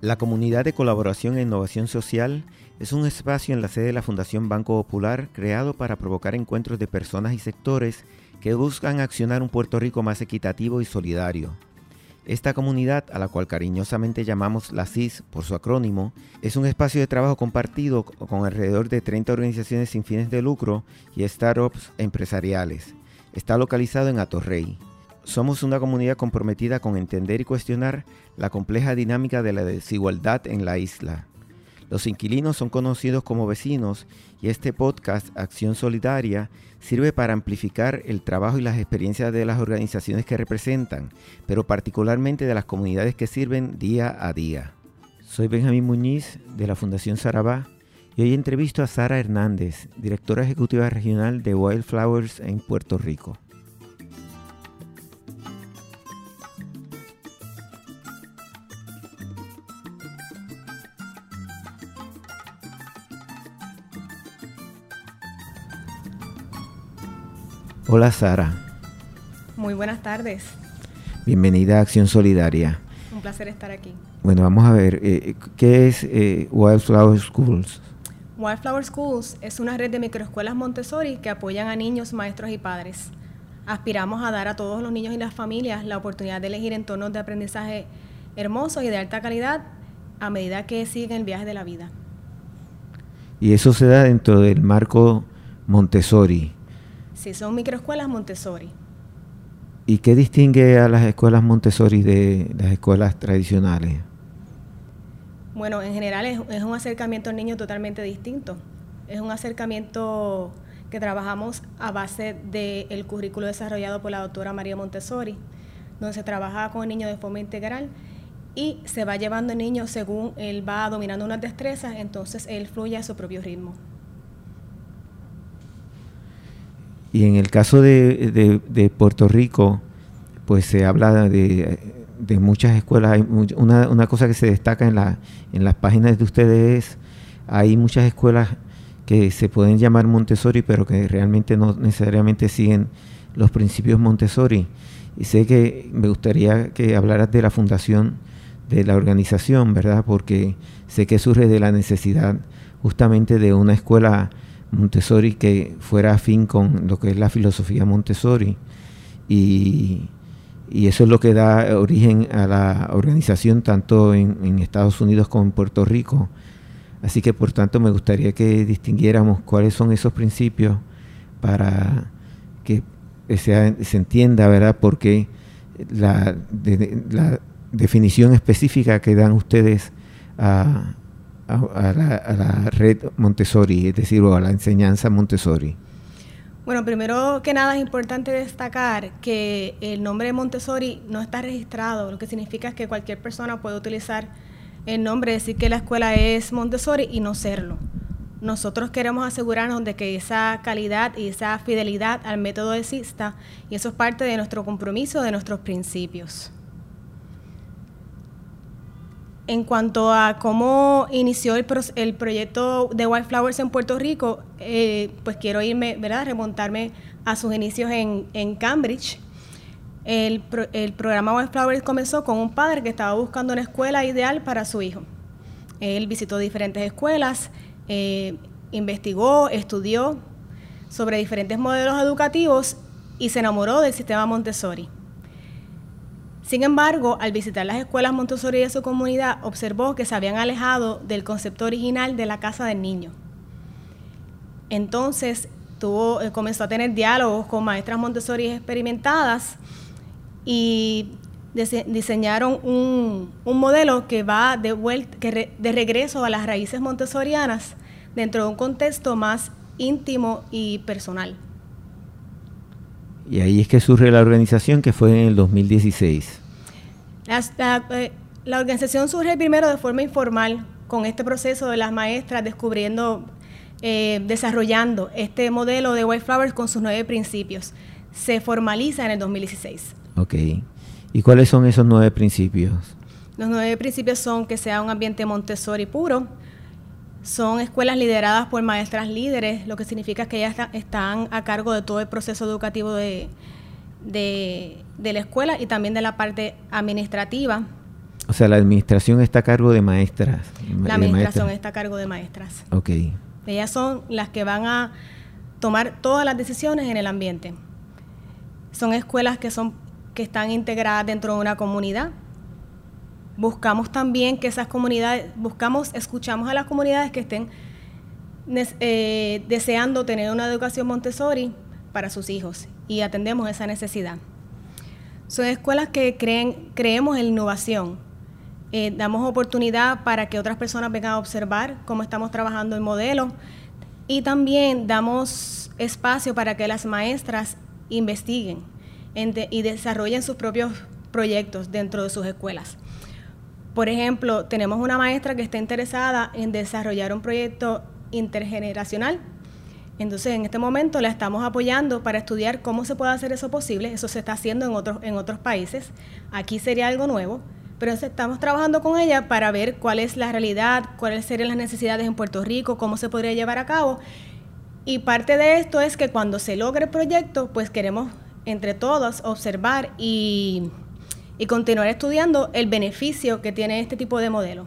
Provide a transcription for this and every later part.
La comunidad de colaboración e innovación social es un espacio en la sede de la Fundación Banco Popular creado para provocar encuentros de personas y sectores que buscan accionar un Puerto Rico más equitativo y solidario. Esta comunidad, a la cual cariñosamente llamamos la CIS por su acrónimo, es un espacio de trabajo compartido con alrededor de 30 organizaciones sin fines de lucro y startups empresariales. Está localizado en Atorrey. Somos una comunidad comprometida con entender y cuestionar la compleja dinámica de la desigualdad en la isla. Los inquilinos son conocidos como vecinos y este podcast, Acción Solidaria, sirve para amplificar el trabajo y las experiencias de las organizaciones que representan, pero particularmente de las comunidades que sirven día a día. Soy Benjamín Muñiz de la Fundación Sarabá y hoy entrevisto a Sara Hernández, directora ejecutiva regional de Wildflowers en Puerto Rico. Hola Sara. Muy buenas tardes. Bienvenida a Acción Solidaria. Un placer estar aquí. Bueno, vamos a ver, eh, ¿qué es eh, Wildflower Schools? Wildflower Schools es una red de microescuelas Montessori que apoyan a niños, maestros y padres. Aspiramos a dar a todos los niños y las familias la oportunidad de elegir entornos de aprendizaje hermosos y de alta calidad a medida que siguen el viaje de la vida. Y eso se da dentro del marco Montessori. Sí, son microescuelas Montessori. ¿Y qué distingue a las escuelas Montessori de las escuelas tradicionales? Bueno, en general es, un acercamiento al niño totalmente distinto. Es un acercamiento que trabajamos a base del currículo desarrollado por la doctora María Montessori, donde se trabaja con el niño de forma integral y se va llevando el niño según él va dominando unas destrezas, entonces él fluye a su propio ritmo. Y en el caso de, Puerto Rico, pues se habla de, muchas escuelas. Hay una, una, cosa que se destaca en, la, en las páginas de ustedes es, hay muchas escuelas que se pueden llamar Montessori, pero que realmente no necesariamente siguen los principios Montessori. Y sé que me gustaría que hablaras de la fundación de la organización, ¿verdad? Porque sé que surge de la necesidad justamente de una escuela Montessori que fuera afín con lo que es la filosofía Montessori. Y, eso es lo que da origen a la organización tanto en, Estados Unidos como en Puerto Rico. Así que por tanto me gustaría que distinguiéramos cuáles son esos principios para que se, entienda, ¿verdad? Porque la, la definición específica que dan ustedes a, a, la, red Montessori, es decir, a la enseñanza Montessori? Bueno, primero que nada es importante destacar que el nombre Montessori no está registrado, lo que significa que cualquier persona puede utilizar el nombre, decir que la escuela es Montessori y no serlo. Nosotros queremos asegurarnos de que esa calidad y esa fidelidad al método exista y eso es parte de nuestro compromiso, de nuestros principios. En cuanto a cómo inició el, proyecto de Wildflowers en Puerto Rico, eh, pues quiero irme, ¿verdad? Remontarme a sus inicios en, Cambridge. El, programa Wildflowers comenzó con un padre que estaba buscando una escuela ideal para su hijo. Él visitó diferentes escuelas, eh, investigó, estudió sobre diferentes modelos educativos y se enamoró del sistema Montessori. Sin embargo, al visitar las escuelas Montessori de su comunidad, observó que se habían alejado del concepto original de la casa del niño. Entonces, eh, comenzó a tener diálogos con maestras Montessori experimentadas y diseñaron un, modelo que va de, de regreso a las raíces montessorianas dentro de un contexto más íntimo y personal. Y ahí es que surge la organización que fue en el 2016. Eh, la, organización surge primero de forma informal, con este proceso de las maestras descubriendo, eh, desarrollando este modelo de White Flowers con sus nueve principios. Se formaliza en el 2016. Ok. ¿Y cuáles son esos nueve principios? Los nueve principios son que sea un ambiente Montessori puro, son escuelas lideradas por maestras líderes, lo que significa que ellas están a cargo de todo el proceso educativo de, de, la escuela y también de la parte administrativa. O sea, la administración está a cargo de maestras. La administración está a cargo de maestras. Ok. Ellas son las que van a tomar todas las decisiones en el ambiente. Son escuelas que son que están integradas dentro de una comunidad. Buscamos también que esas comunidades, buscamos, escuchamos a las comunidades que estén eh, deseando tener una educación Montessori para sus hijos y atendemos esa necesidad. Son escuelas que creen, creemos en innovación. Eh, damos oportunidad para que otras personas vengan a observar cómo estamos trabajando el modelo y también damos espacio para que las maestras investiguen y desarrollen sus propios proyectos dentro de sus escuelas. Por ejemplo, tenemos una maestra que está interesada en desarrollar un proyecto intergeneracional. Entonces, en este momento la estamos apoyando para estudiar cómo se puede hacer eso posible. Eso se está haciendo en otros, en otros países. Aquí sería algo nuevo, pero estamos trabajando con ella para ver cuál es la realidad, cuáles serían las necesidades en Puerto Rico, cómo se podría llevar a cabo. Y parte de esto es que cuando se logre el proyecto, pues queremos entre todos observar y, y continuar estudiando el beneficio que tiene este tipo de modelo.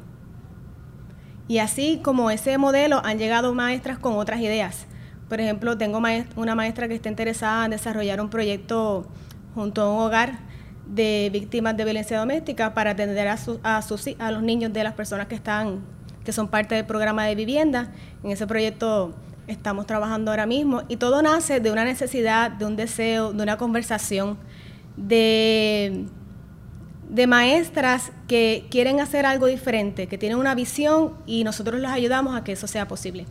Y así como ese modelo han llegado maestras con otras ideas. Por ejemplo, tengo una maestra que está interesada en desarrollar un proyecto junto a un hogar de víctimas de violencia doméstica para atender a, a, sus, a los niños de las personas que están que son parte del programa de vivienda. En ese proyecto estamos trabajando ahora mismo y todo nace de una necesidad, de un deseo, de una conversación, de de maestras que quieren hacer algo diferente, que tienen una visión y nosotros les ayudamos a que eso sea posible.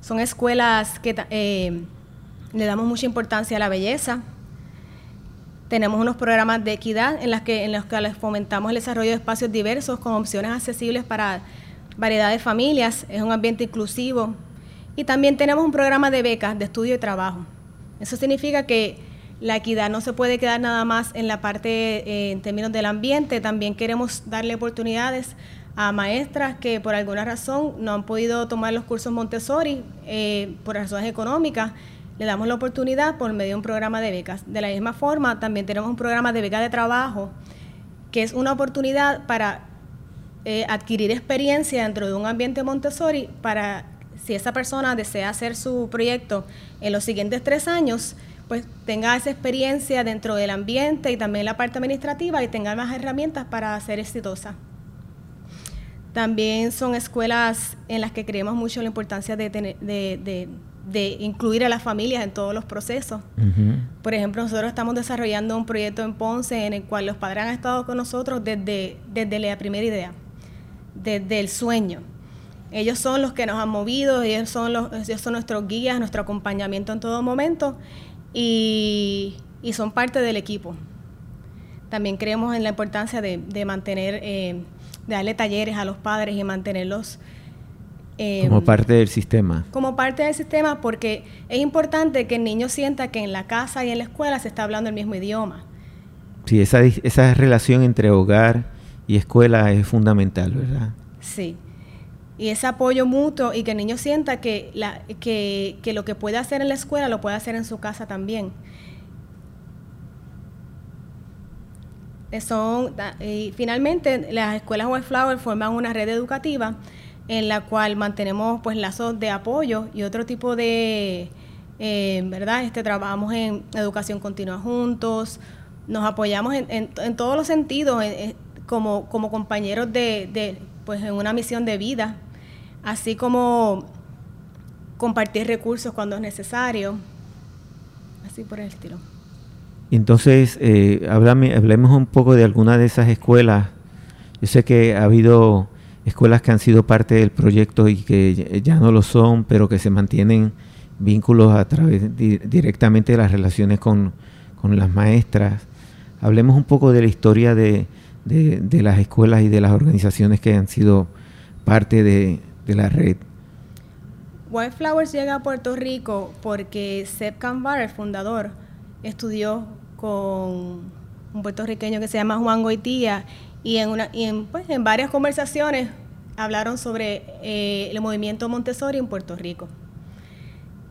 Son escuelas que eh, le damos mucha importancia a la belleza. Tenemos unos programas de equidad en, las que, en los que les fomentamos el desarrollo de espacios diversos con opciones accesibles para variedad de familias. Es un ambiente inclusivo. Y también tenemos un programa de becas de estudio y trabajo. Eso significa que la equidad no se puede quedar nada más en la parte eh, en términos del ambiente, también queremos darle oportunidades a maestras que por alguna razón no han podido tomar los cursos Montessori eh, por razones económicas. Le damos la oportunidad por medio de un programa de becas. De la misma forma, también tenemos un programa de beca de trabajo, que es una oportunidad para eh, adquirir experiencia dentro de un ambiente Montessori para si esa persona desea hacer su proyecto en los siguientes tres años, pues tenga esa experiencia dentro del ambiente y también la parte administrativa y tenga más herramientas para ser exitosa. También son escuelas en las que creemos mucho la importancia de, de, incluir a las familias en todos los procesos. Por ejemplo, nosotros estamos desarrollando un proyecto en Ponce en el cual los padres han estado con nosotros desde, desde la primera idea, desde el sueño. Ellos son los que nos han movido, ellos son, los, ellos son nuestros guías, nuestro acompañamiento en todo momento y, son parte del equipo. También creemos en la importancia de, mantener, eh, de darle talleres a los padres y mantenerlos eh, como parte del sistema. Como parte del sistema, porque es importante que el niño sienta que en la casa y en la escuela se está hablando el mismo idioma. Sí, esa, esa relación entre hogar y escuela es fundamental, ¿verdad? Sí y ese apoyo mutuo y que el niño sienta que, la, que, lo que puede hacer en la escuela lo puede hacer en su casa también. Son, y finalmente, las escuelas Wildflower forman una red educativa en la cual mantenemos pues lazos de apoyo y otro tipo de, eh, ¿verdad? Este, trabajamos en educación continua juntos, nos apoyamos en, en, todos los sentidos como, como compañeros de, pues en una misión de vida así como compartir recursos cuando es necesario, así por el estilo. Entonces, eh, hablemos un poco de alguna de esas escuelas. Yo sé que ha habido escuelas que han sido parte del proyecto y que ya no lo son, pero que se mantienen vínculos a través directamente de las relaciones con, las maestras. Hablemos un poco de la historia de, de, las escuelas y de las organizaciones que han sido parte de, de la red. Wildflowers llega a Puerto Rico porque Seb Cambar, el fundador, estudió con un puertorriqueño que se llama Juan Goitía y en, una, pues, en, varias conversaciones hablaron sobre eh, el movimiento Montessori en Puerto Rico.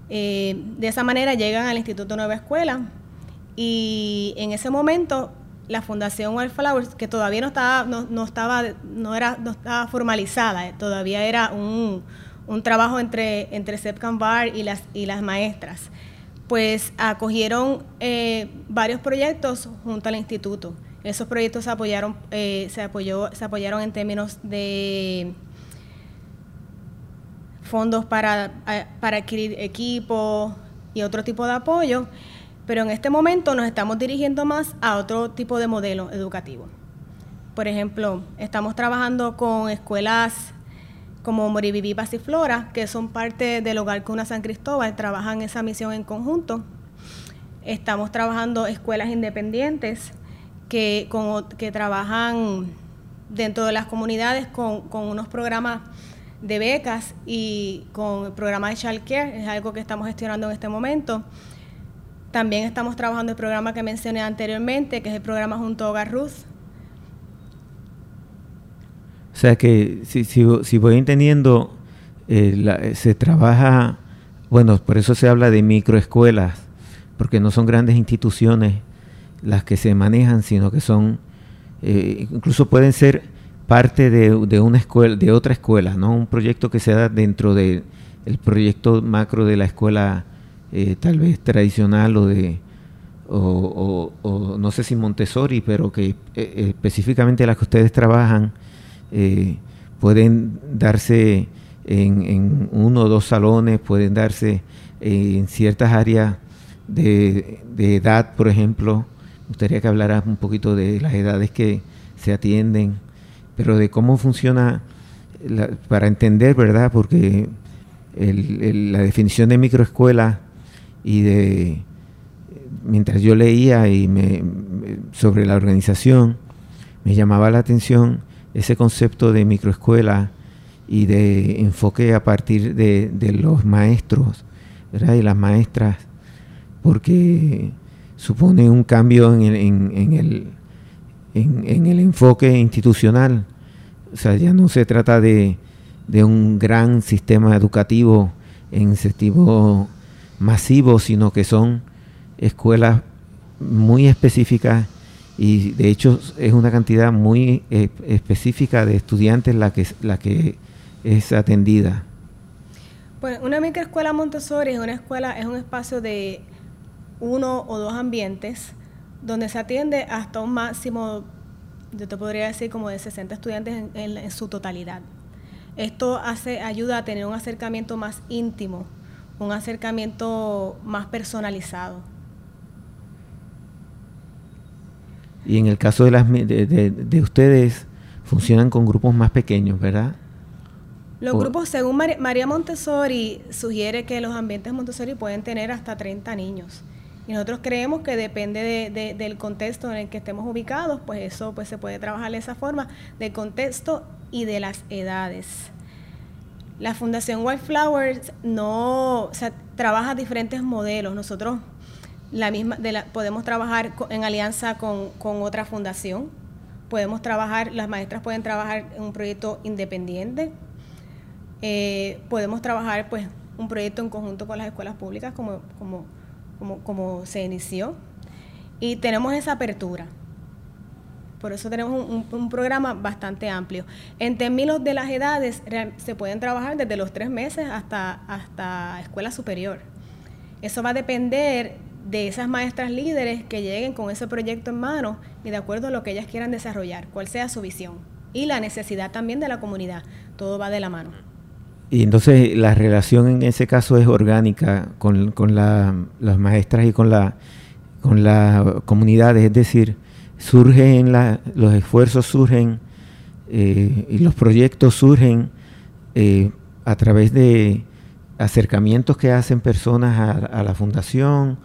Eh, de esa manera llegan al Instituto Nueva Escuela y en ese momento la Fundación Wildflowers, que todavía no estaba, no, estaba, no era, no estaba formalizada, eh, todavía era un, trabajo entre, entre Bar y las, y las maestras, pues acogieron eh, varios proyectos junto al instituto. Esos proyectos se apoyaron, eh, se apoyó, se apoyaron en términos de fondos para, para adquirir equipos y otro tipo de apoyo pero en este momento nos estamos dirigiendo más a otro tipo de modelo educativo. Por ejemplo, estamos trabajando con escuelas como Moribibi Pasiflora, que son parte del Hogar Cuna San Cristóbal, trabajan esa misión en conjunto. Estamos trabajando escuelas independientes que, trabajan dentro de las comunidades con, con unos programas de becas y con el programa de Child Care, es algo que estamos gestionando en este momento. También estamos trabajando el programa que mencioné anteriormente, que es el programa Junto a Hogar Ruth. O sea que si, voy entendiendo, eh, eh, se trabaja, bueno, por eso se habla de microescuelas, porque no son grandes instituciones las que se manejan, sino que son, eh, incluso pueden ser parte de, de, una escuela, de otra escuela, ¿no? Un proyecto que se da dentro del proyecto macro de la escuela eh, tal vez tradicional o de o, no sé si Montessori, pero que eh, específicamente las que ustedes trabajan eh, pueden darse en, uno o dos salones, pueden darse en ciertas áreas de, edad, por ejemplo. Me gustaría que hablaras un poquito de las edades que se atienden, pero de cómo funciona para entender, ¿verdad? Porque la definición de microescuela y de mientras yo leía y me, sobre la organización me llamaba la atención ese concepto de microescuela y de enfoque a partir de, los maestros y las maestras porque supone un cambio en el, en, el, en, el enfoque institucional. O sea ya no se trata de, de un gran sistema educativo en sentido masivos, sino que son escuelas muy específicas y de hecho es una cantidad muy eh, específica de estudiantes la que, la que es atendida. Pues una microescuela Montessori es una escuela, es un espacio de uno o dos ambientes donde se atiende hasta un máximo, yo te podría decir como de 60 estudiantes en, en su totalidad. Esto hace, ayuda a tener un acercamiento más íntimo un acercamiento más personalizado. Y en el caso de, las, de, ustedes, funcionan con grupos más pequeños, ¿verdad? Los grupos, según María Montessori, sugiere que los ambientes Montessori pueden tener hasta 30 niños. Y nosotros creemos que depende del contexto en el que estemos ubicados, pues eso pues se puede trabajar de esa forma, del contexto y de las edades. La Fundación Wildflowers no, trabaja diferentes modelos. Nosotros la misma, podemos trabajar en alianza con, otra fundación, podemos trabajar, las maestras pueden trabajar en un proyecto independiente, eh, podemos trabajar pues un proyecto en conjunto con las escuelas públicas como, como, como, como se inició y tenemos esa apertura. Por eso tenemos un, programa bastante amplio. En términos de las edades, se pueden trabajar desde los tres meses hasta, hasta escuela superior. Eso va a depender de esas maestras líderes que lleguen con ese proyecto en mano y de acuerdo a lo que ellas quieran desarrollar, cuál sea su visión. Y la necesidad también de la comunidad. Todo va de la mano. Y entonces la relación en ese caso es orgánica con, las maestras y con la, con la comunidad, es decir, surgen los esfuerzos surgen eh, y los proyectos surgen eh, a través de acercamientos que hacen personas a, la fundación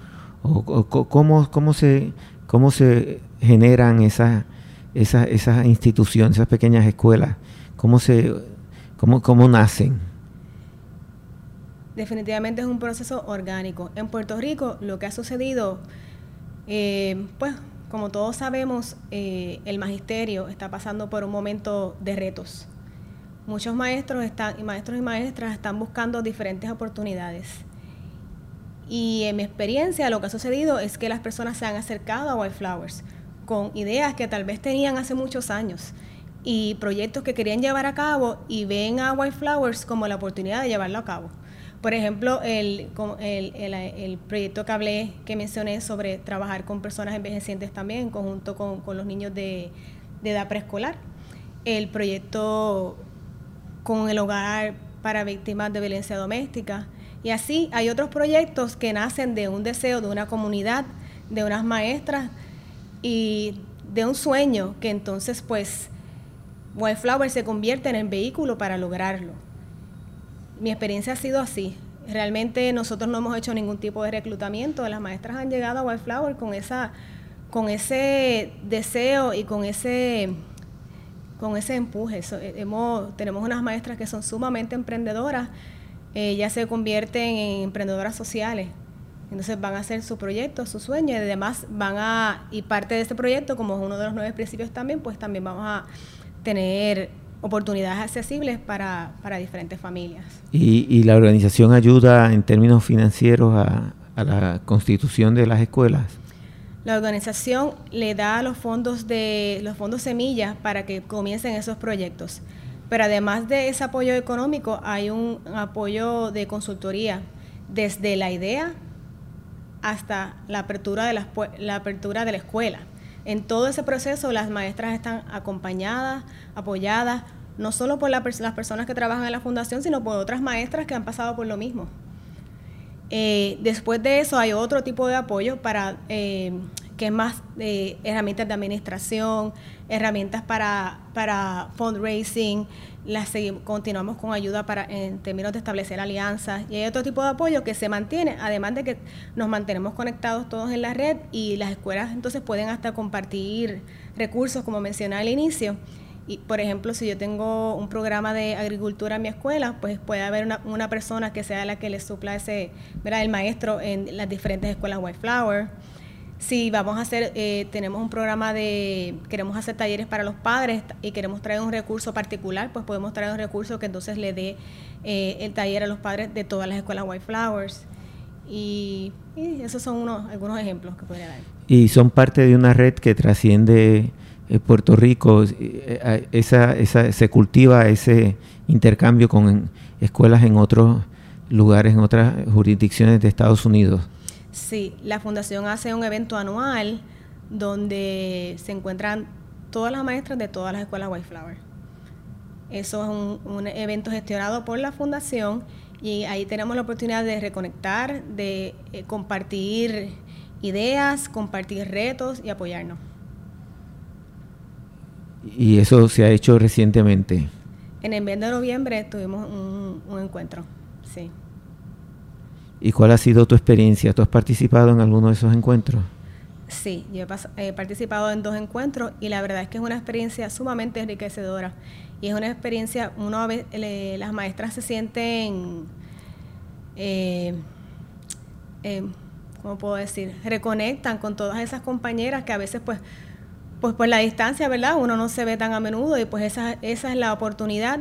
o, cómo, cómo, se, cómo se generan esas instituciones, esas pequeñas escuelas, cómo se cómo, cómo nacen. Definitivamente es un proceso orgánico. En Puerto Rico lo que ha sucedido, eh, pues como todos sabemos, eh, el magisterio está pasando por un momento de retos. Muchos maestros, están, y maestros y maestras están buscando diferentes oportunidades. Y en mi experiencia lo que ha sucedido es que las personas se han acercado a Wildflowers con ideas que tal vez tenían hace muchos años y proyectos que querían llevar a cabo y ven a White Flowers como la oportunidad de llevarlo a cabo. Por ejemplo, el, el, proyecto que hablé, que mencioné sobre trabajar con personas envejecientes también, en conjunto con, los niños de, de edad preescolar. El proyecto con el hogar para víctimas de violencia doméstica. Y así hay otros proyectos que nacen de un deseo de una comunidad, de unas maestras y de un sueño que entonces pues Wildflower se convierte en el vehículo para lograrlo mi experiencia ha sido así. Realmente nosotros no hemos hecho ningún tipo de reclutamiento. Las maestras han llegado a Wildflower con esa, con ese deseo y con ese, con ese empuje. hemos, tenemos unas maestras que son sumamente emprendedoras. ellas se convierten en emprendedoras sociales. Entonces van a hacer su proyecto, su sueño, y además van a, y parte de este proyecto, como es uno de los nueve principios también, pues también vamos a tener oportunidades accesibles para, diferentes familias. ¿Y, la organización ayuda en términos financieros a, la constitución de las escuelas? La organización le da los fondos de los fondos semillas para que comiencen esos proyectos. Pero además de ese apoyo económico, hay un apoyo de consultoría desde la idea hasta la apertura de la, la apertura de la escuela. En todo ese proceso las maestras están acompañadas, apoyadas, no solo por las personas que trabajan en la fundación, sino por otras maestras que han pasado por lo mismo. Eh, después de eso hay otro tipo de apoyo para eh, que más de herramientas de administración, herramientas para, para fundraising, las continuamos con ayuda para en términos de establecer alianzas y hay otro tipo de apoyo que se mantiene, además de que nos mantenemos conectados todos en la red y las escuelas entonces pueden hasta compartir recursos como mencioné al inicio. Y, por ejemplo, si yo tengo un programa de agricultura en mi escuela, pues puede haber una, una persona que sea la que le supla ese, ¿verdad? el maestro en las diferentes escuelas White Flower si vamos a hacer, eh, tenemos un programa de, queremos hacer talleres para los padres y queremos traer un recurso particular, pues podemos traer un recurso que entonces le dé eh, el taller a los padres de todas las escuelas White Flowers. Y, esos son unos, algunos ejemplos que podría dar. Y son parte de una red que trasciende eh, Puerto Rico, esa, esa, se cultiva ese intercambio con escuelas en otros lugares, en otras jurisdicciones de Estados Unidos. Sí, la fundación hace un evento anual donde se encuentran todas las maestras de todas las escuelas White Flower. Eso es un, evento gestionado por la fundación y ahí tenemos la oportunidad de reconectar, de eh, compartir ideas, compartir retos y apoyarnos. ¿Y eso se ha hecho recientemente? En el mes de noviembre tuvimos un encuentro, sí. ¿Y cuál ha sido tu experiencia? ¿Tú has participado en alguno de esos encuentros? Sí, yo he, participado en dos encuentros y la verdad es que es una experiencia sumamente enriquecedora. Y es una experiencia, uno veces, las maestras se sienten, eh, eh, ¿cómo puedo decir? Reconectan con todas esas compañeras que a veces pues, pues por la distancia, ¿verdad? Uno no se ve tan a menudo y pues esa, esa es la oportunidad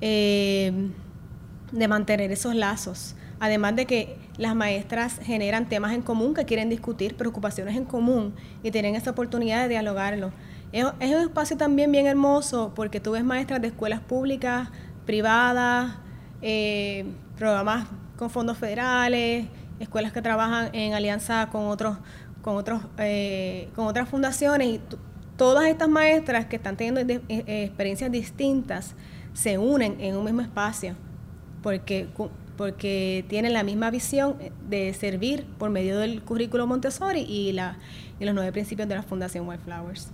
eh, de mantener esos lazos. Además de que las maestras generan temas en común que quieren discutir, preocupaciones en común y tienen esa oportunidad de dialogarlo. Es, un espacio también bien hermoso porque tú ves maestras de escuelas públicas, privadas, eh, programas con fondos federales, escuelas que trabajan en alianza con otros, con otros, eh, con otras fundaciones y todas estas maestras que están teniendo eh, experiencias distintas se unen en un mismo espacio porque porque tienen la misma visión de servir por medio del currículo Montessori y, la, los nueve principios de la Fundación Wildflowers.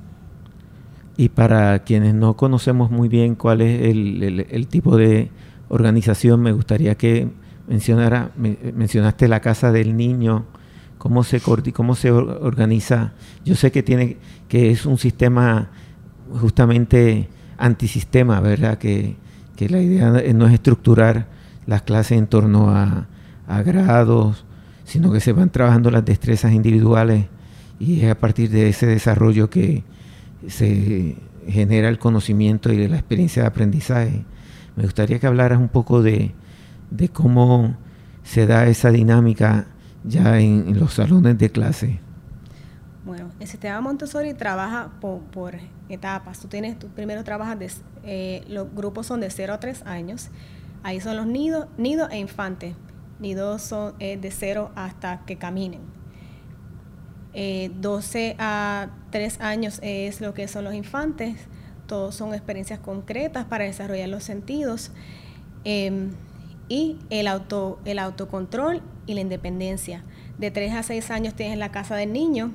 Y para quienes no conocemos muy bien cuál es el, tipo de organización, me gustaría que mencionara, mencionaste la Casa del Niño, cómo se, cómo se organiza. Yo sé que, tiene, que es un sistema justamente antisistema, ¿verdad? Que, que la idea no es estructurar las clases en torno a, grados, sino que se van trabajando las destrezas individuales y es a partir de ese desarrollo que se genera el conocimiento y la experiencia de aprendizaje. Me gustaría que hablaras un poco de, cómo se da esa dinámica ya en, los salones de clase. Bueno, el sistema Montessori trabaja por, etapas. Tú tienes, tú primero trabajas, de, eh, los grupos son de 0 a 3 años. Ahí son los nidos, nidos e infantes. Nidos son eh, de 0 hasta que caminen. 12 eh, a 3 años es lo que son los infantes. Todos son experiencias concretas para desarrollar los sentidos. Em, y el, auto, el autocontrol y la independencia. De 3 a 6 años tienes la casa del niño,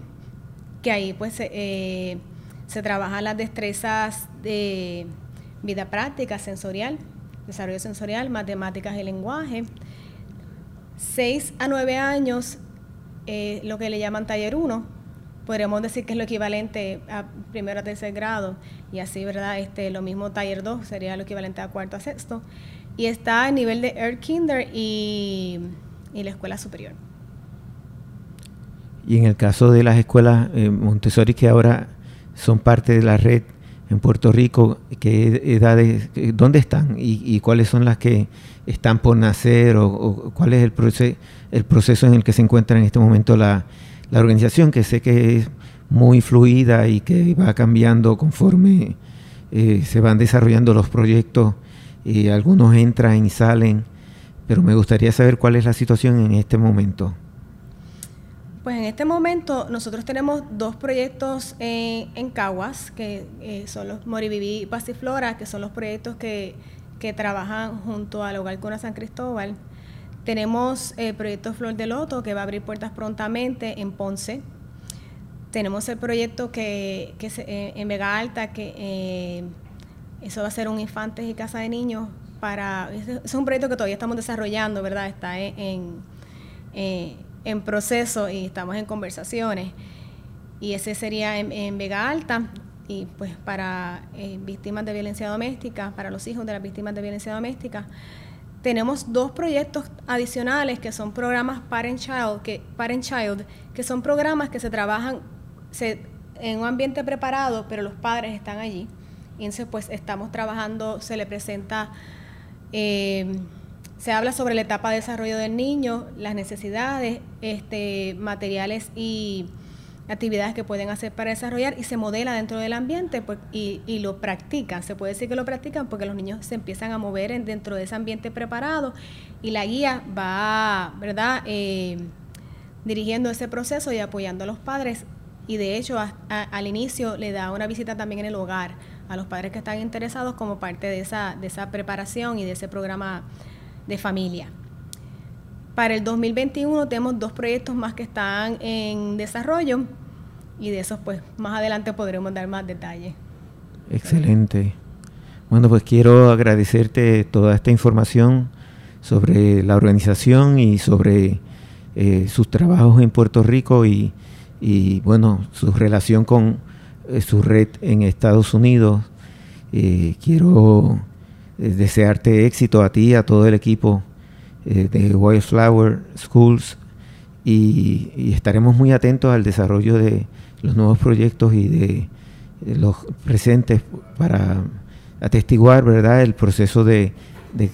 que ahí pues eh, se trabajan las destrezas de vida práctica, sensorial, desarrollo sensorial, matemáticas y lenguaje. 6 a 9 años, eh, lo que le llaman taller 1, podríamos decir que es lo equivalente a primero a tercer grado, y así, ¿verdad? Este, lo mismo taller 2 sería lo equivalente a cuarto a sexto, y está a nivel de Air Kinder y, y la escuela superior. Y en el caso de las escuelas eh, Montessori que ahora son parte de la red en Puerto Rico, ¿qué edades, dónde están y, cuáles son las que están por nacer o, cuál es el, proceso, el proceso en el que se encuentra en este momento la, organización, que sé que es muy fluida y que va cambiando conforme eh, se van desarrollando los proyectos y algunos entran y salen, pero me gustaría saber cuál es la situación en este momento. Pues en este momento nosotros tenemos dos proyectos en Caguas, que eh, son los Moriviví y Pasiflora, que son los proyectos que, trabajan junto al Hogar Cuna San Cristóbal. Tenemos el proyecto Flor de Loto, que va a abrir puertas prontamente en Ponce. Tenemos el proyecto que, que eh, en Vega Alta, que eh, eso va a ser un infantes y casa de niños para... Es un proyecto que todavía estamos desarrollando, ¿verdad? Está en proceso y estamos en conversaciones. Y ese sería en, Vega Alta y pues para eh, víctimas de violencia doméstica, para los hijos de las víctimas de violencia doméstica. Tenemos dos proyectos adicionales que son programas Parent Child, que, Parent Child, que son programas que se trabajan en un ambiente preparado, pero los padres están allí. Y entonces pues estamos trabajando, se le presenta... Eh, se habla sobre la etapa de desarrollo del niño, las necesidades, este, materiales y actividades que pueden hacer para desarrollar y se modela dentro del ambiente pues, y, lo practican. Se puede decir que lo practican porque los niños se empiezan a mover dentro de ese ambiente preparado y la guía va, ¿verdad?, eh, dirigiendo ese proceso y apoyando a los padres y de hecho al inicio le da una visita también en el hogar a los padres que están interesados como parte de esa, de esa preparación y de ese programa de familia. Para el 2021 tenemos dos proyectos más que están en desarrollo y de esos pues más adelante podremos dar más detalles. Excelente. Bueno, pues quiero agradecerte toda esta información sobre la organización y sobre eh, sus trabajos en Puerto Rico y, bueno, su relación con eh, su red en Estados Unidos. Eh, quiero eh, desearte éxito a ti, a todo el equipo eh, de Wildflower Schools y, estaremos muy atentos al desarrollo de los nuevos proyectos y de, los presentes para atestiguar verdad el proceso de,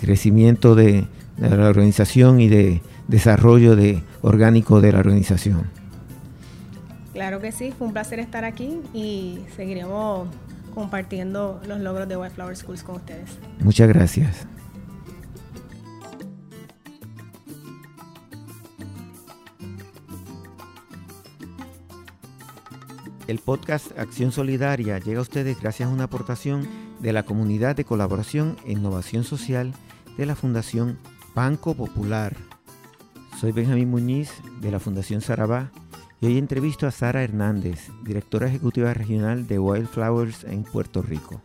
crecimiento de, la organización y de desarrollo de orgánico de la organización. Claro que sí, fue un placer estar aquí y seguiremos compartiendo los logros de Wildflower Schools con ustedes. Muchas gracias. El podcast Acción Solidaria llega a ustedes gracias a una aportación de la Comunidad de Colaboración e Innovación Social de la Fundación Banco Popular. Soy Benjamín Muñiz de la Fundación Sarabá y hoy entrevisto a Sara Hernández, directora ejecutiva regional de Wildflowers en Puerto Rico.